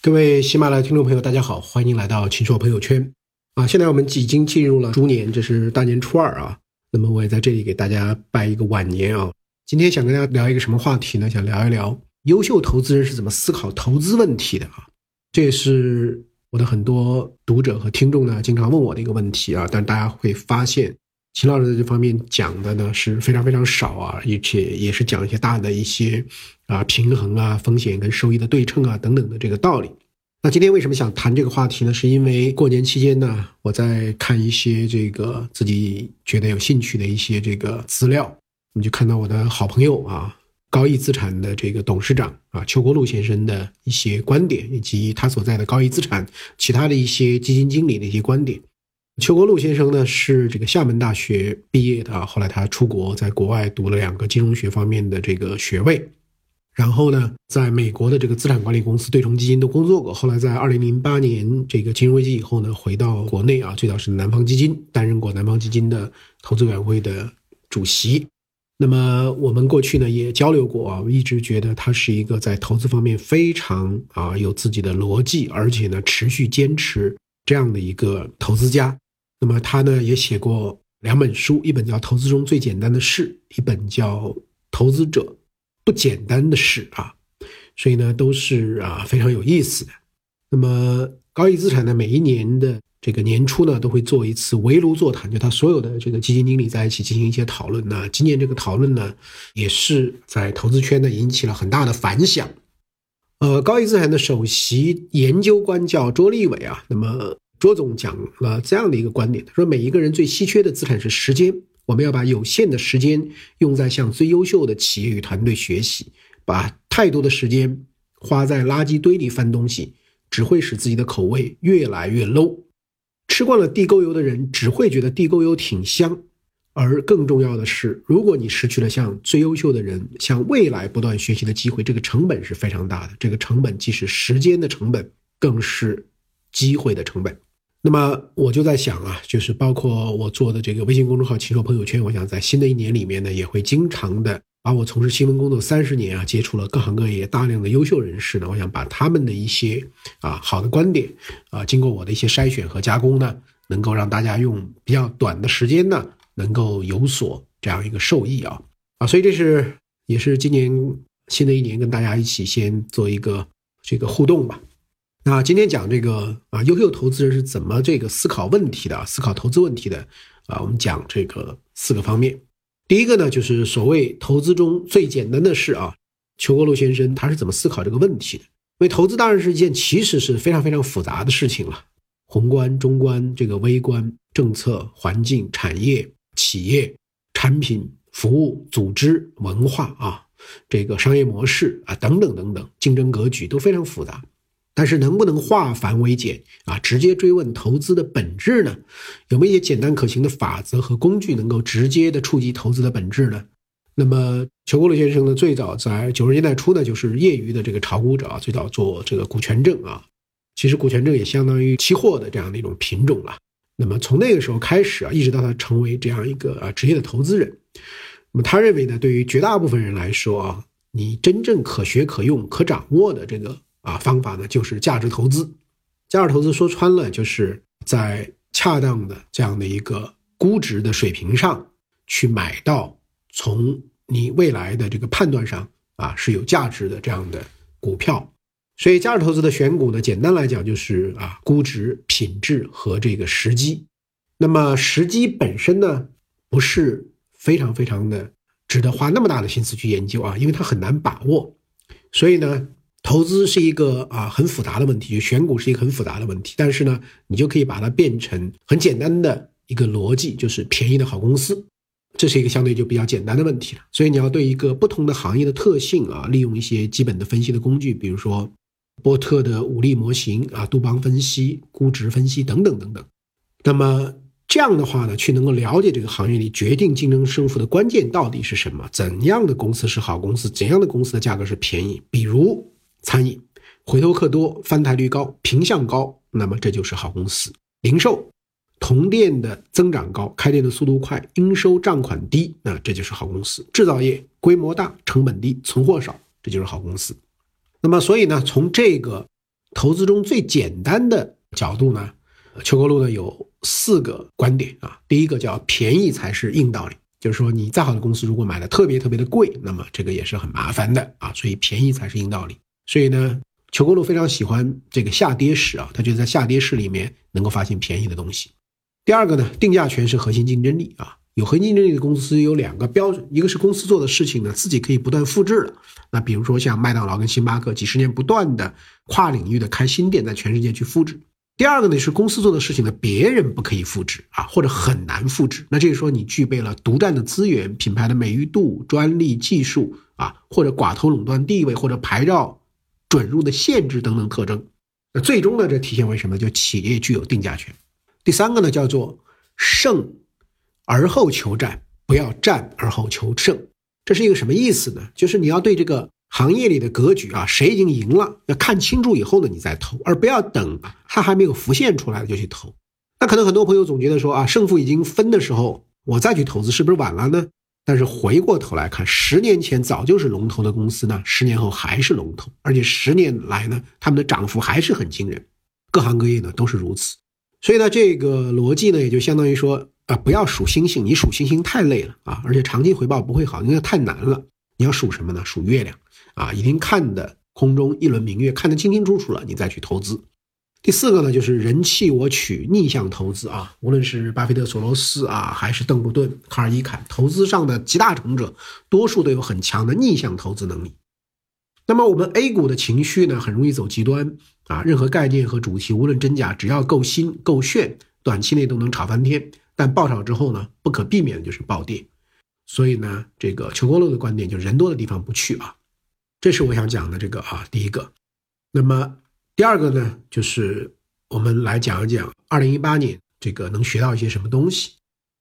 各位喜马拉雅听众朋友，大家好，欢迎来到秦朔朋友圈啊！现在我们已经进入了猪年，这是大年初二啊。那么我也在这里给大家拜一个晚年啊。今天想跟大家聊一个什么话题呢？想聊一聊优秀投资人是怎么思考投资问题的啊。这也是我的很多读者和听众呢经常问我的一个问题啊。但大家会发现。秦老师在这方面讲的呢是非常非常少啊，而且也是讲一些大的一些啊平衡啊风险跟收益的对称啊等等的这个道理。那今天为什么想谈这个话题呢？是因为过年期间呢，我在看一些这个自己觉得有兴趣的一些这个资料，我们就看到我的好朋友啊高毅资产的这个董事长啊邱国禄先生的一些观点，以及他所在的高毅资产其他的一些基金经理的一些观点。邱国禄先生呢是这个厦门大学毕业的啊，后来他出国，在国外读了两个金融学方面的这个学位，然后呢，在美国的这个资产管理公司对冲基金都工作过，后来在二零零八年这个金融危机以后呢，回到国内啊，最早是南方基金担任过南方基金的投资委员会的主席。那么我们过去呢也交流过啊，一直觉得他是一个在投资方面非常啊有自己的逻辑，而且呢持续坚持这样的一个投资家。那么他呢也写过两本书，一本叫《投资中最简单的事》，一本叫《投资者不简单的事》啊，所以呢都是啊非常有意思的。那么高毅资产呢每一年的这个年初呢都会做一次围炉座谈，就他所有的这个基金经理在一起进行一些讨论那。今年这个讨论呢也是在投资圈呢引起了很大的反响。呃，高毅资产的首席研究官叫卓立伟啊，那么。卓总讲了这样的一个观点，他说：“每一个人最稀缺的资产是时间，我们要把有限的时间用在向最优秀的企业与团队学习。把太多的时间花在垃圾堆里翻东西，只会使自己的口味越来越 low。吃惯了地沟油的人只会觉得地沟油挺香。而更重要的是，如果你失去了向最优秀的人向未来不断学习的机会，这个成本是非常大的。这个成本既是时间的成本，更是机会的成本。”那么我就在想啊，就是包括我做的这个微信公众号“秦朔朋友圈”，我想在新的一年里面呢，也会经常的把我从事新闻工作三十年啊，接触了各行各业大量的优秀人士呢，我想把他们的一些啊好的观点啊，经过我的一些筛选和加工呢，能够让大家用比较短的时间呢，能够有所这样一个受益啊啊，所以这是也是今年新的一年跟大家一起先做一个这个互动吧。那今天讲这个啊，优秀投资人是怎么这个思考问题的，思考投资问题的啊？我们讲这个四个方面。第一个呢，就是所谓投资中最简单的事啊。邱国禄先生他是怎么思考这个问题的？因为投资当然是一件其实是非常非常复杂的事情了，宏观、中观、这个微观、政策、环境、产业、企业、产品、服务、组织、文化啊，这个商业模式啊，等等等等，竞争格局都非常复杂。但是能不能化繁为简啊？直接追问投资的本质呢？有没有一些简单可行的法则和工具，能够直接的触及投资的本质呢？那么，裘国禄先生呢，最早在九十年代初呢，就是业余的这个炒股者啊，最早做这个股权证啊。其实股权证也相当于期货的这样的一种品种了。那么从那个时候开始啊，一直到他成为这样一个啊职业的投资人，那么他认为呢，对于绝大部分人来说啊，你真正可学可用可掌握的这个。啊，方法呢就是价值投资。价值投资说穿了，就是在恰当的这样的一个估值的水平上去买到从你未来的这个判断上啊是有价值的这样的股票。所以价值投资的选股呢，简单来讲就是啊估值、品质和这个时机。那么时机本身呢，不是非常非常的值得花那么大的心思去研究啊，因为它很难把握。所以呢。投资是一个啊很复杂的问题，就选股是一个很复杂的问题。但是呢，你就可以把它变成很简单的一个逻辑，就是便宜的好公司，这是一个相对就比较简单的问题了。所以你要对一个不同的行业的特性啊，利用一些基本的分析的工具，比如说波特的五力模型啊、杜邦分析、估值分析等等等等。那么这样的话呢，去能够了解这个行业里决定竞争胜负的关键到底是什么？怎样的公司是好公司？怎样的公司的价格是便宜？比如。餐饮回头客多，翻台率高，平向高，那么这就是好公司。零售同店的增长高，开店的速度快，应收账款低，那这就是好公司。制造业规模大，成本低，存货少，这就是好公司。那么，所以呢，从这个投资中最简单的角度呢，邱国路呢有四个观点啊。第一个叫便宜才是硬道理，就是说你再好的公司如果买的特别特别的贵，那么这个也是很麻烦的啊。所以便宜才是硬道理。所以呢，邱国路非常喜欢这个下跌市啊，他觉得在下跌市里面能够发现便宜的东西。第二个呢，定价权是核心竞争力啊。有核心竞争力的公司有两个标准，一个是公司做的事情呢自己可以不断复制的，那比如说像麦当劳跟星巴克，几十年不断的跨领域的开新店，在全世界去复制。第二个呢是公司做的事情呢别人不可以复制啊，或者很难复制。那就是说你具备了独占的资源、品牌的美誉度、专利技术啊，或者寡头垄断地位，或者牌照准入的限制等等特征。那最终呢这体现为什么？就企业具有定价权。第三个呢叫做胜。而后求战，不要战而后求胜，这是一个什么意思呢？就是你要对这个行业里的格局啊，谁已经赢了，要看清楚以后呢，你再投，而不要等它还没有浮现出来就去投。那可能很多朋友总觉得说啊，胜负已经分的时候，我再去投资是不是晚了呢？但是回过头来看，十年前早就是龙头的公司呢，十年后还是龙头，而且十年来呢，他们的涨幅还是很惊人，各行各业呢都是如此。所以呢，这个逻辑呢，也就相当于说。啊，不要数星星，你数星星太累了啊，而且长期回报不会好，因为太难了。你要数什么呢？数月亮啊，已经看的空中一轮明月，看得清清楚楚了，你再去投资。第四个呢，就是人气我取，逆向投资啊。无论是巴菲特、索罗斯啊，还是邓布顿、卡尔伊坎，投资上的集大成者，多数都有很强的逆向投资能力。那么我们 A 股的情绪呢，很容易走极端啊。任何概念和主题，无论真假，只要够新够炫，短期内都能炒翻天。但爆炒之后呢，不可避免的就是暴跌，所以呢，这个邱国乐的观点就是人多的地方不去啊，这是我想讲的这个啊，第一个。那么第二个呢，就是我们来讲一讲二零一八年这个能学到一些什么东西。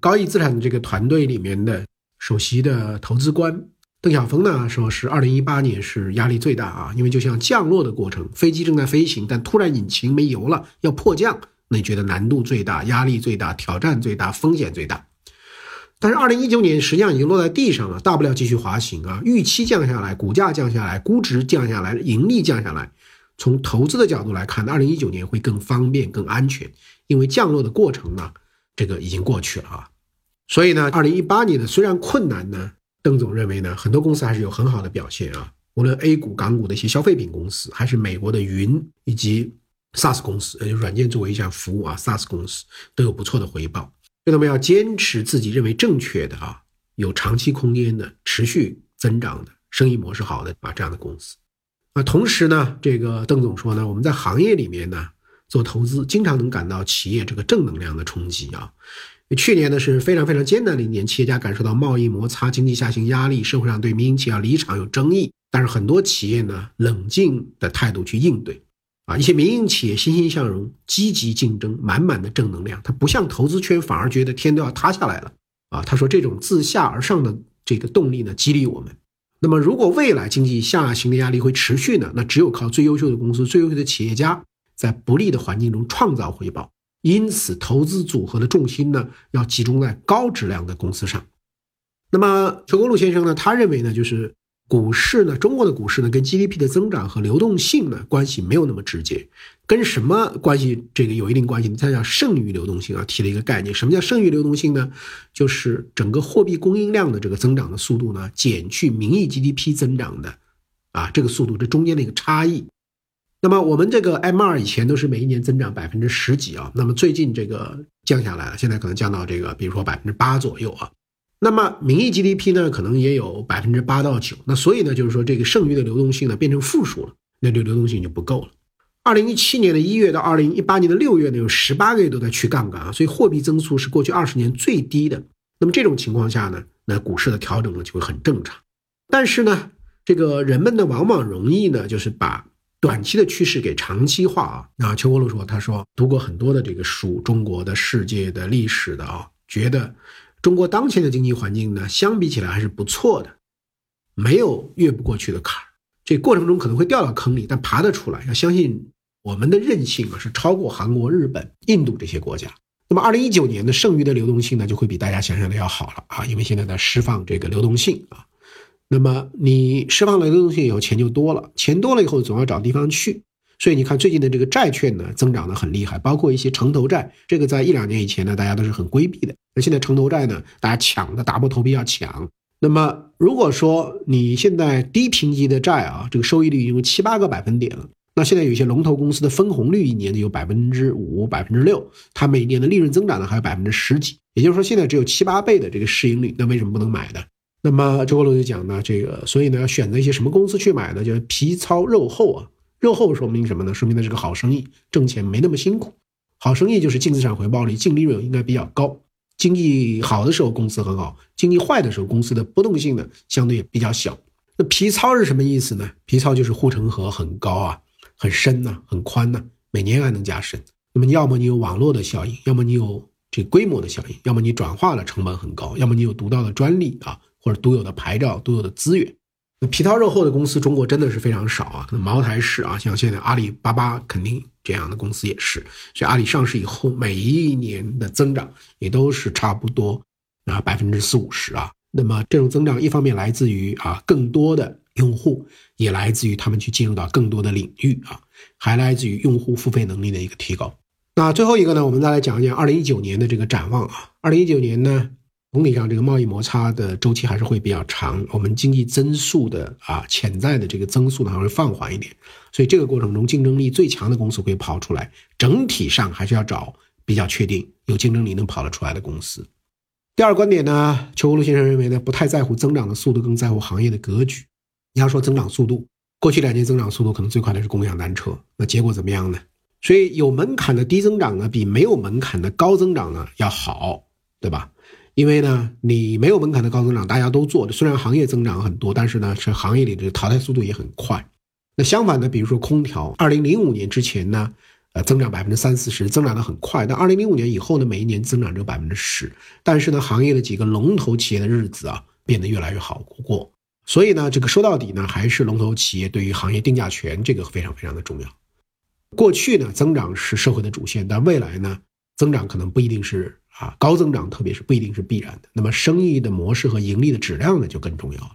高毅资产的这个团队里面的首席的投资官邓小峰呢，说是二零一八年是压力最大啊，因为就像降落的过程，飞机正在飞行，但突然引擎没油了，要迫降。那你觉得难度最大、压力最大、挑战最大、风险最大？但是二零一九年实际上已经落在地上了，大不了继续滑行啊。预期降下来，股价降下来，估值降下来，盈利降下来。从投资的角度来看，二零一九年会更方便、更安全，因为降落的过程呢，这个已经过去了啊。所以呢，二零一八年呢虽然困难呢，邓总认为呢，很多公司还是有很好的表现啊。无论 A 股、港股的一些消费品公司，还是美国的云以及。SaaS 公司，呃，软件作为一项服务啊，SaaS 公司都有不错的回报。那么要坚持自己认为正确的啊，有长期空间的、持续增长的、生意模式好的啊这样的公司。那，同时呢，这个邓总说呢，我们在行业里面呢做投资，经常能感到企业这个正能量的冲击啊。去年呢是非常非常艰难的一年，企业家感受到贸易摩擦、经济下行压力，社会上对民营企业要离场有争议，但是很多企业呢冷静的态度去应对。啊，一些民营企业欣欣向荣、积极竞争、满满的正能量，它不像投资圈，反而觉得天都要塌下来了。啊，他说这种自下而上的这个动力呢，激励我们。那么，如果未来经济下行的压力会持续呢？那只有靠最优秀的公司、最优秀的企业家，在不利的环境中创造回报。因此，投资组合的重心呢，要集中在高质量的公司上。那么，陈国禄先生呢，他认为呢，就是。股市呢？中国的股市呢，跟 GDP 的增长和流动性呢关系没有那么直接，跟什么关系？这个有一定关系。他叫剩余流动性啊，提了一个概念。什么叫剩余流动性呢？就是整个货币供应量的这个增长的速度呢，减去名义 GDP 增长的啊这个速度，这中间的一个差异。那么我们这个 M2 以前都是每一年增长百分之十几啊，那么最近这个降下来了，现在可能降到这个，比如说百分之八左右啊。那么名义 GDP 呢，可能也有百分之八到九，那所以呢，就是说这个剩余的流动性呢变成负数了，那这流动性就不够了。二零一七年的一月到二零一八年的六月呢，有十八个月都在去杠杆啊，所以货币增速是过去二十年最低的。那么这种情况下呢，那股市的调整呢就会很正常。但是呢，这个人们呢往往容易呢就是把短期的趋势给长期化啊。那邱国禄说，他说读过很多的这个书，中国的世界的历史的啊，觉得。中国当前的经济环境呢，相比起来还是不错的，没有越不过去的坎儿。这过程中可能会掉到坑里，但爬得出来。要相信我们的韧性啊，是超过韩国、日本、印度这些国家。那么，二零一九年的剩余的流动性呢，就会比大家想象的要好了啊，因为现在在释放这个流动性啊。那么你释放了流动性以后，钱就多了，钱多了以后总要找地方去，所以你看最近的这个债券呢，增长的很厉害，包括一些城投债，这个在一两年以前呢，大家都是很规避的。那现在城投债呢，大家抢的打破头皮要抢。那么如果说你现在低评级的债啊，这个收益率已经七八个百分点了，那现在有一些龙头公司的分红率一年的有百分之五、百分之六，它每年的利润增长呢还有百分之十几，也就是说现在只有七八倍的这个市盈率，那为什么不能买呢？那么周国龙就讲呢，这个所以呢要选择一些什么公司去买呢？就是皮糙肉厚啊。肉厚说明什么呢？说明它是个好生意，挣钱没那么辛苦。好生意就是净资产回报率、净利润应该比较高。经济好的时候公司很好，经济坏的时候公司的波动性呢相对比较小。那皮糙是什么意思呢？皮糙就是护城河很高啊，很深呐，很宽呐，每年还能加深。那么要么你有网络的效应，要么你有这规模的效应，要么你转化了成本很高，要么你有独到的专利啊，或者独有的牌照、独有的资源。那皮糙肉厚的公司，中国真的是非常少啊。可能茅台是啊，像现在阿里巴巴肯定这样的公司也是。所以阿里上市以后，每一年的增长也都是差不多啊百分之四五十啊。那么这种增长，一方面来自于啊更多的用户，也来自于他们去进入到更多的领域啊，还来自于用户付费能力的一个提高。那最后一个呢，我们再来讲一讲二零一九年的这个展望啊。二零一九年呢？总体上，这个贸易摩擦的周期还是会比较长，我们经济增速的啊潜在的这个增速呢还会放缓一点，所以这个过程中竞争力最强的公司会跑出来。整体上还是要找比较确定有竞争力能跑得出来的公司。第二观点呢，邱国禄先生认为呢，不太在乎增长的速度，更在乎行业的格局。你要说增长速度，过去两年增长速度可能最快的是共享单车，那结果怎么样呢？所以有门槛的低增长呢，比没有门槛的高增长呢要好，对吧？因为呢，你没有门槛的高增长，大家都做的，虽然行业增长很多，但是呢，是行业里的淘汰速度也很快。那相反呢，比如说空调，二零零五年之前呢，呃，增长百分之三四十，增长的很快。但二零零五年以后呢，每一年增长只有百分之十。但是呢，行业的几个龙头企业的日子啊，变得越来越好过。所以呢，这个说到底呢，还是龙头企业对于行业定价权这个非常非常的重要。过去呢，增长是社会的主线，但未来呢，增长可能不一定是。啊，高增长特别是不一定是必然的。那么生意的模式和盈利的质量呢，就更重要了。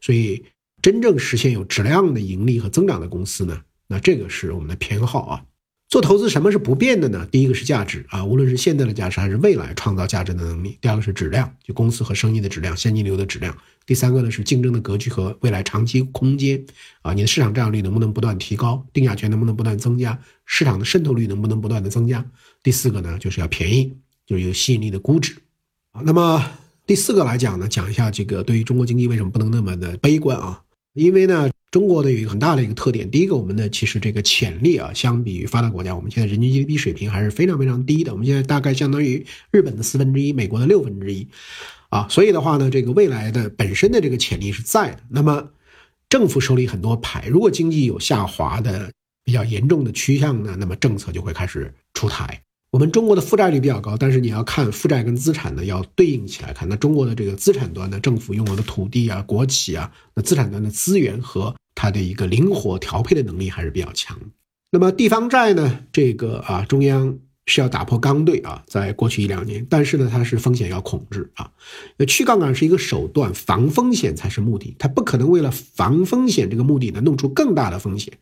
所以，真正实现有质量的盈利和增长的公司呢，那这个是我们的偏好啊。做投资什么是不变的呢？第一个是价值啊，无论是现在的价值还是未来创造价值的能力。第二个是质量，就公司和生意的质量、现金流的质量。第三个呢是竞争的格局和未来长期空间啊，你的市场占有率能不能不断提高？定价权能不能不断增加？市场的渗透率能不能不断的增加？第四个呢就是要便宜。就是有吸引力的估值，啊，那么第四个来讲呢，讲一下这个对于中国经济为什么不能那么的悲观啊？因为呢，中国的有一个很大的一个特点，第一个，我们的其实这个潜力啊，相比于发达国家，我们现在人均 GDP 水平还是非常非常低的，我们现在大概相当于日本的四分之一，美国的六分之一，啊，所以的话呢，这个未来的本身的这个潜力是在的。那么政府手里很多牌，如果经济有下滑的比较严重的趋向呢，那么政策就会开始出台。我们中国的负债率比较高，但是你要看负债跟资产呢要对应起来看。那中国的这个资产端呢，政府拥有的土地啊、国企啊，那资产端的资源和它的一个灵活调配的能力还是比较强。那么地方债呢，这个啊，中央是要打破刚兑啊，在过去一两年，但是呢，它是风险要控制啊，去杠杆是一个手段，防风险才是目的，它不可能为了防风险这个目的呢，弄出更大的风险。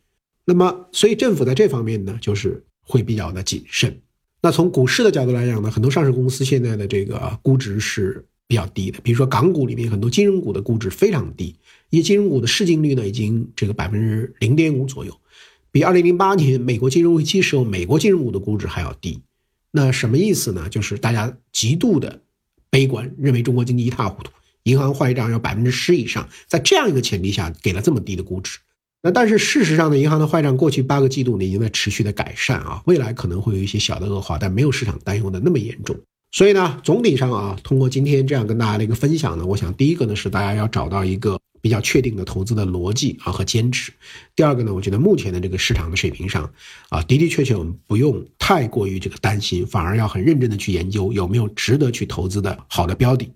那么，所以政府在这方面呢，就是会比较的谨慎。那从股市的角度来讲呢，很多上市公司现在的这个估值是比较低的。比如说港股里面很多金融股的估值非常低，一些金融股的市净率呢已经这个百分之零点五左右，比二零零八年美国金融危机时候美国金融股的估值还要低。那什么意思呢？就是大家极度的悲观，认为中国经济一塌糊涂，银行坏账要百分之十以上，在这样一个前提下给了这么低的估值。那但是事实上呢，银行的坏账过去八个季度呢已经在持续的改善啊，未来可能会有一些小的恶化，但没有市场担忧的那么严重。所以呢，总体上啊，通过今天这样跟大家的一个分享呢，我想第一个呢是大家要找到一个比较确定的投资的逻辑啊和坚持。第二个呢，我觉得目前的这个市场的水平上啊，的的确确我们不用太过于这个担心，反而要很认真的去研究有没有值得去投资的好的标的。